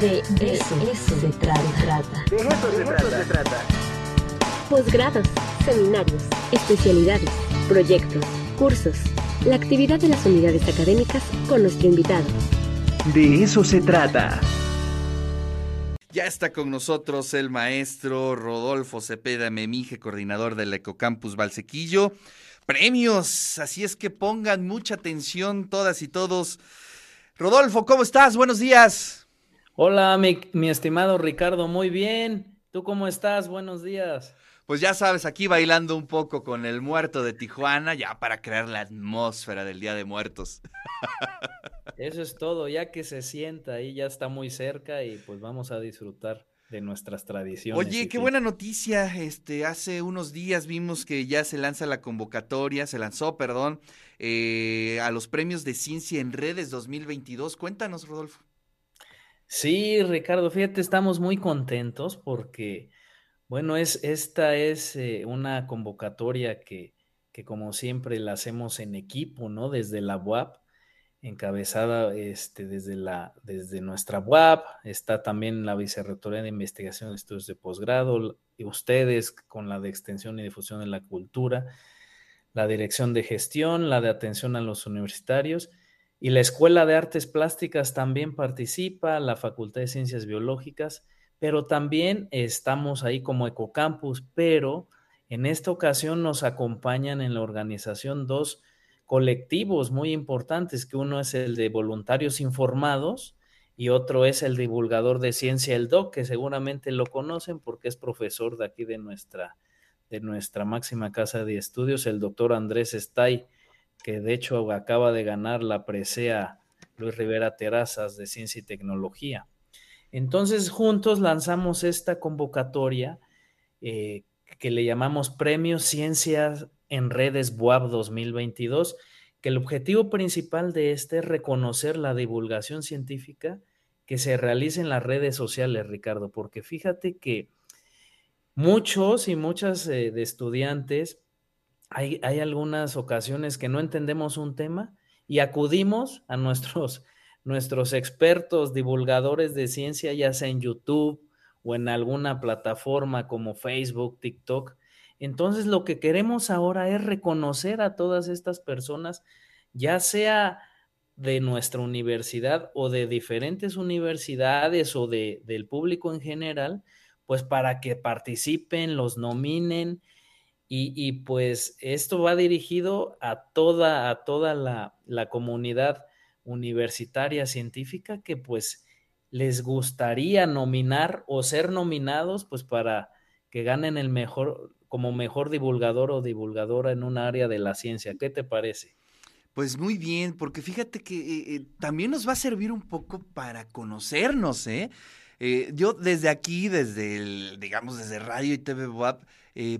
De, eso, se trata. De eso, se, trata. Posgrados, seminarios, especialidades, proyectos, cursos, la actividad de las unidades académicas con nuestro invitado. De eso se trata. Ya está con nosotros el maestro Rodolfo Cepeda Memije, coordinador del Ecocampus Valsequillo. Premios, así es que pongan mucha atención todas y todos. Rodolfo, ¿cómo estás? Buenos días. Hola, mi, mi estimado Ricardo, muy bien. ¿Tú cómo estás? Buenos días pues ya sabes, aquí bailando un poco con el muerto de Tijuana, ya para crear la atmósfera del Día de Muertos. Eso es todo, ya que se sienta ahí, ya está muy cerca y pues vamos a disfrutar de nuestras tradiciones. Oye, qué buena noticia. Este, hace unos días vimos que ya se lanza la convocatoria, se lanzó, perdón, eh, a los premios de ciencia en redes 2022. Cuéntanos, Rodolfo. Sí, Ricardo, fíjate, estamos muy contentos porque bueno, es, esta es eh, una convocatoria que, que, como siempre la hacemos en equipo, ¿no? Desde la UAP, encabezada este, desde, la, desde nuestra UAP, está también la Vicerrectoría de Investigación de Estudios de Posgrado, y ustedes con la de Extensión y Difusión de la Cultura, la Dirección de Gestión, la de Atención a los Universitarios, y la Escuela de Artes Plásticas también participa, la Facultad de Ciencias Biológicas, pero también estamos ahí como Ecocampus, pero en esta ocasión nos acompañan en la organización dos colectivos muy importantes, que uno es el de voluntarios informados y otro es el divulgador de ciencia, el DOC, que seguramente lo conocen porque es profesor de aquí de nuestra, de nuestra máxima casa de estudios, el doctor Andrés Estay, que de hecho acaba de ganar la presea Luis Rivera Terrazas de Ciencia y Tecnología. Entonces, juntos lanzamos esta convocatoria eh, que le llamamos Premio Ciencias en Redes BUAB 2022, que el objetivo principal de este es reconocer la divulgación científica que se realiza en las redes sociales, Ricardo, porque fíjate que muchos y muchas eh, de estudiantes, hay, algunas ocasiones que no entendemos un tema y acudimos a nuestros nuestros expertos divulgadores de ciencia, ya sea en YouTube o en alguna plataforma como Facebook, TikTok. Entonces lo que queremos ahora es reconocer a todas estas personas, ya sea de nuestra universidad o de diferentes universidades o de, del público en general, pues para que participen, los nominen y, y pues esto va dirigido a toda, a toda la, la comunidad universitaria científica que pues les gustaría nominar o ser nominados pues para que ganen el mejor como mejor divulgador o divulgadora en un área de la ciencia. ¿Qué te parece? Pues muy bien, porque fíjate que eh, eh, también nos va a servir un poco para conocernos, ¿eh? eh yo desde aquí, desde el, digamos, desde Radio y TV WAP,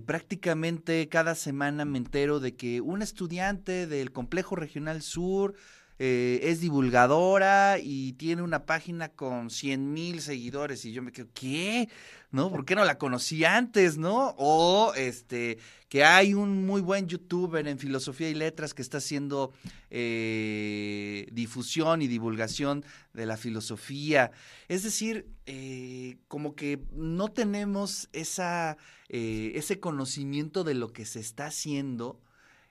prácticamente cada semana me entero de que un estudiante del Complejo Regional Sur eh, es divulgadora y tiene una página con 100 mil seguidores y yo me quedo, ¿qué? ¿No? ¿Por qué no la conocí antes, no? O este, que hay un muy buen youtuber en filosofía y letras que está haciendo eh, difusión y divulgación de la filosofía. Es decir, eh, como que no tenemos esa, ese conocimiento de lo que se está haciendo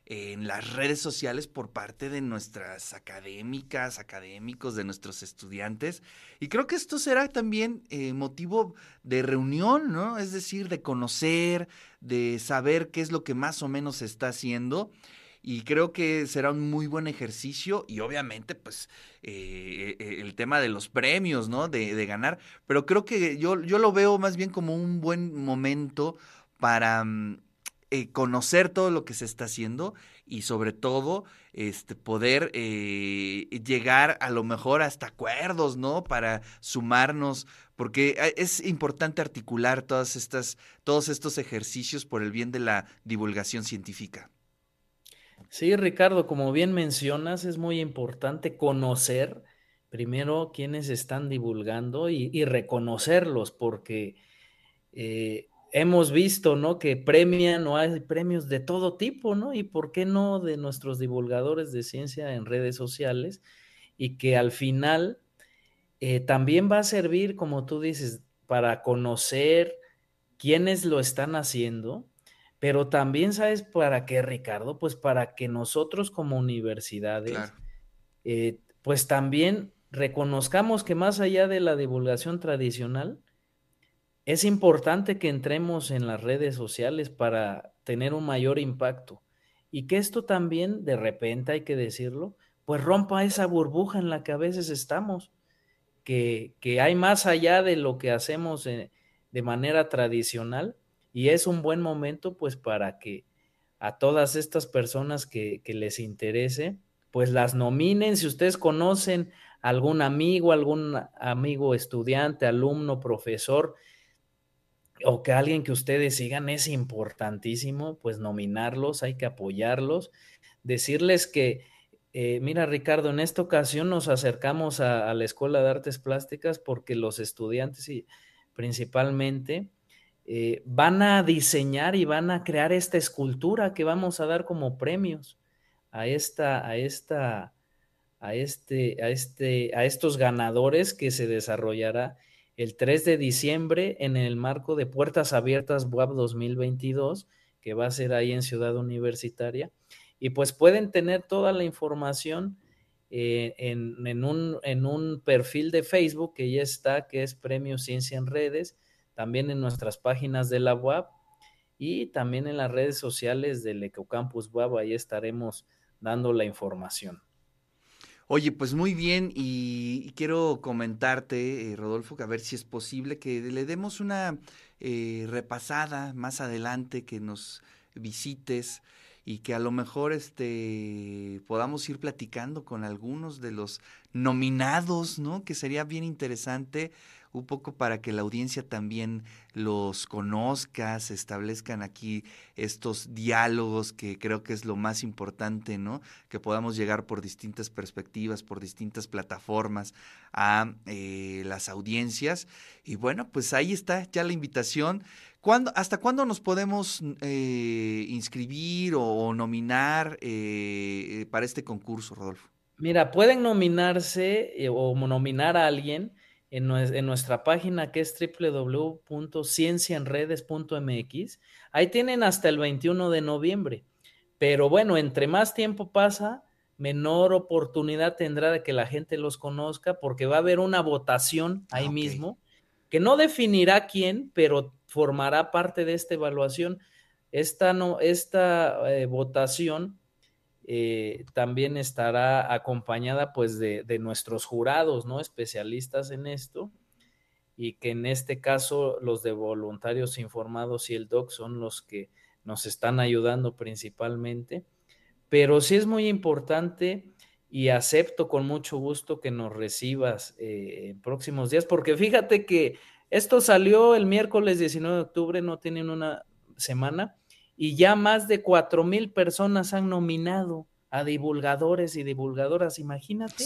en las redes sociales por parte de nuestras académicas, académicos, de nuestros estudiantes. Y creo que esto será también eh, motivo de reunión, ¿no? Es decir, de conocer, de saber qué es lo que más o menos se está haciendo. Y creo que será un muy buen ejercicio y obviamente pues eh, eh, el tema de los premios, ¿no? De, de, ganar. Pero creo que yo, yo lo veo más bien como un buen momento para mm, eh, conocer todo lo que se está haciendo y sobre todo este, poder eh, llegar a lo mejor hasta acuerdos, ¿no? Para sumarnos, porque eh, es importante articular todas estas, todos estos ejercicios por el bien de la divulgación científica. Sí, Ricardo, como bien mencionas, es muy importante conocer primero quiénes están divulgando y, reconocerlos, porque hemos visto, ¿no? Que premian o hay premios de todo tipo, ¿no? Y por qué no de nuestros divulgadores de ciencia en redes sociales y que al final eh, también va a servir, como tú dices, para conocer quiénes lo están haciendo, pero también, ¿sabes para qué, Ricardo? Pues para que nosotros como universidades, eh, pues también reconozcamos que más allá de la divulgación tradicional, es importante que entremos en las redes sociales para tener un mayor impacto y que esto también, de repente hay que decirlo, pues rompa esa burbuja en la que a veces estamos, que, que hay más allá de lo que hacemos de manera tradicional y es un buen momento pues para que a todas estas personas que, que les interese, pues las nominen. Si ustedes conocen algún amigo, algún amigo estudiante, alumno, profesor, o que alguien que ustedes sigan es importantísimo, pues nominarlos, hay que apoyarlos, decirles que, eh, mira Ricardo, en esta ocasión nos acercamos a, la Escuela de Artes Plásticas porque los estudiantes y principalmente eh, van a diseñar y van a crear esta escultura que vamos a dar como premios a esta, a esta, a este, a este, a estos ganadores que se desarrollará el 3 de diciembre en el marco de Puertas Abiertas WAP 2022, que va a ser ahí en Ciudad Universitaria. Y pues pueden tener toda la información eh, en, un, en un perfil de Facebook que ya está, que es Premio Ciencia en Redes, también en nuestras páginas de la WAP y también en las redes sociales del Ecocampus WAP, ahí estaremos dando la información. Oye, pues muy bien y, quiero comentarte, eh, Rodolfo, que a ver si es posible que le demos una eh, repasada más adelante, que nos visites y que a lo mejor este podamos ir platicando con algunos de los nominados, ¿no? Que sería bien interesante un poco para que la audiencia también los conozca, se establezcan aquí estos diálogos que creo que es lo más importante, ¿no? Que podamos llegar por distintas perspectivas, por distintas plataformas a eh, las audiencias. Y bueno, pues ahí está ya la invitación. ¿Cuándo, ¿Hasta cuándo nos podemos eh, inscribir o, nominar eh, para este concurso, Rodolfo? Mira, pueden nominarse o nominar a alguien en, nuestra página que es www.cienciaenredes.mx. Ahí tienen hasta el 21 de noviembre. Pero bueno, entre más tiempo pasa, menor oportunidad tendrá de que la gente los conozca porque va a haber una votación ahí mismo que no definirá quién, pero formará parte de esta evaluación. Esta, no, esta eh, votación eh, también estará acompañada pues de, nuestros jurados, ¿no? Especialistas en esto y que en este caso los de voluntarios informados y el DOC son los que nos están ayudando principalmente. Pero sí es muy importante y acepto con mucho gusto que nos recibas eh, en próximos días, porque fíjate que esto salió el miércoles 19 de octubre, no tienen una semana, y ya más de cuatro mil personas han nominado a divulgadores y divulgadoras. Imagínate.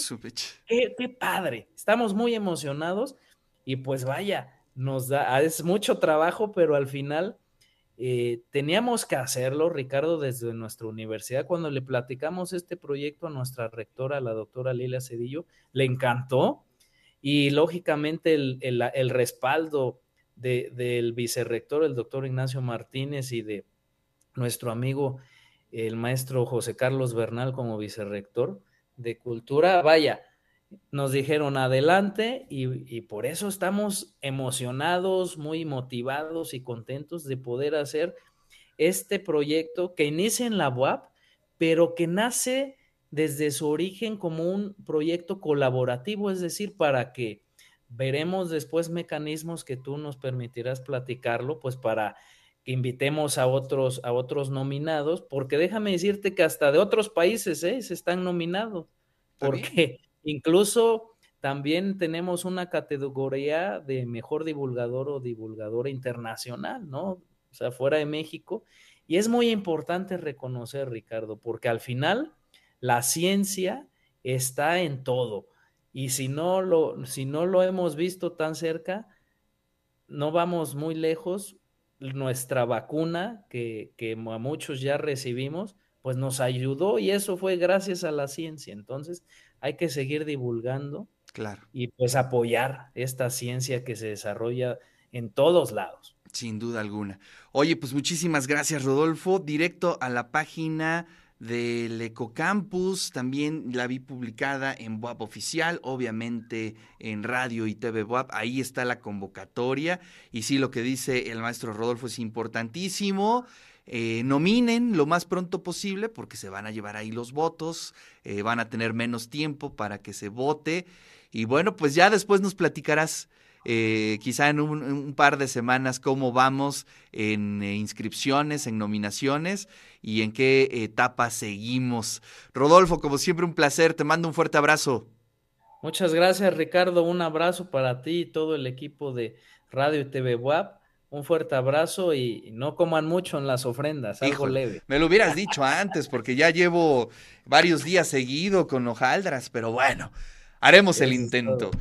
Qué, qué, padre. Estamos muy emocionados y pues vaya, nos da, ah, es mucho trabajo, pero al final eh, teníamos que hacerlo, Ricardo, desde nuestra universidad. Cuando le platicamos este proyecto a nuestra rectora, la doctora Lilia Cedillo, le encantó y lógicamente el, el respaldo de, del vicerrector, el doctor Ignacio Martínez y de nuestro amigo el maestro José Carlos Bernal como vicerrector de Cultura. Vaya, nos dijeron adelante y, por eso estamos emocionados, muy motivados y contentos de poder hacer este proyecto que inicia en la UAP, pero que nace desde su origen como un proyecto colaborativo, es decir, para que veremos después mecanismos que tú nos permitirás platicarlo, pues para invitemos a otros, a otros nominados, porque déjame decirte que hasta de otros países ¿eh? se están nominados, porque incluso también tenemos una categoría de mejor divulgador o divulgadora internacional, ¿no? O sea, fuera de México. Y es muy importante reconocer, Ricardo, porque al final la ciencia está en todo. Y si no lo, si no lo hemos visto tan cerca, no vamos muy lejos nuestra vacuna, que, que, a muchos ya recibimos, pues nos ayudó y eso fue gracias a la ciencia. Entonces hay que seguir divulgando Claro. Y pues apoyar esta ciencia que se desarrolla en todos lados. Sin duda alguna. Oye, pues muchísimas gracias, Rodolfo. Directo a la página del Ecocampus, también la vi publicada en WAP Oficial, obviamente en radio y TV WAP, ahí está la convocatoria y sí, lo que dice el maestro Rodolfo es importantísimo. Eh, nominen lo más pronto posible porque se van a llevar ahí los votos, eh, van a tener menos tiempo para que se vote y bueno, pues ya después nos platicarás eh, quizá en un, par de semanas cómo vamos en eh, inscripciones, en nominaciones y en qué etapa seguimos. Rodolfo, como siempre, un placer. Te mando un fuerte abrazo. Muchas gracias, Ricardo. Un abrazo para ti y todo el equipo de Radio y TV WAP. Un fuerte abrazo y no coman mucho en las ofrendas, algo leve. Me lo hubieras dicho antes, porque ya llevo varios días seguido con hojaldras, pero bueno, haremos el intento.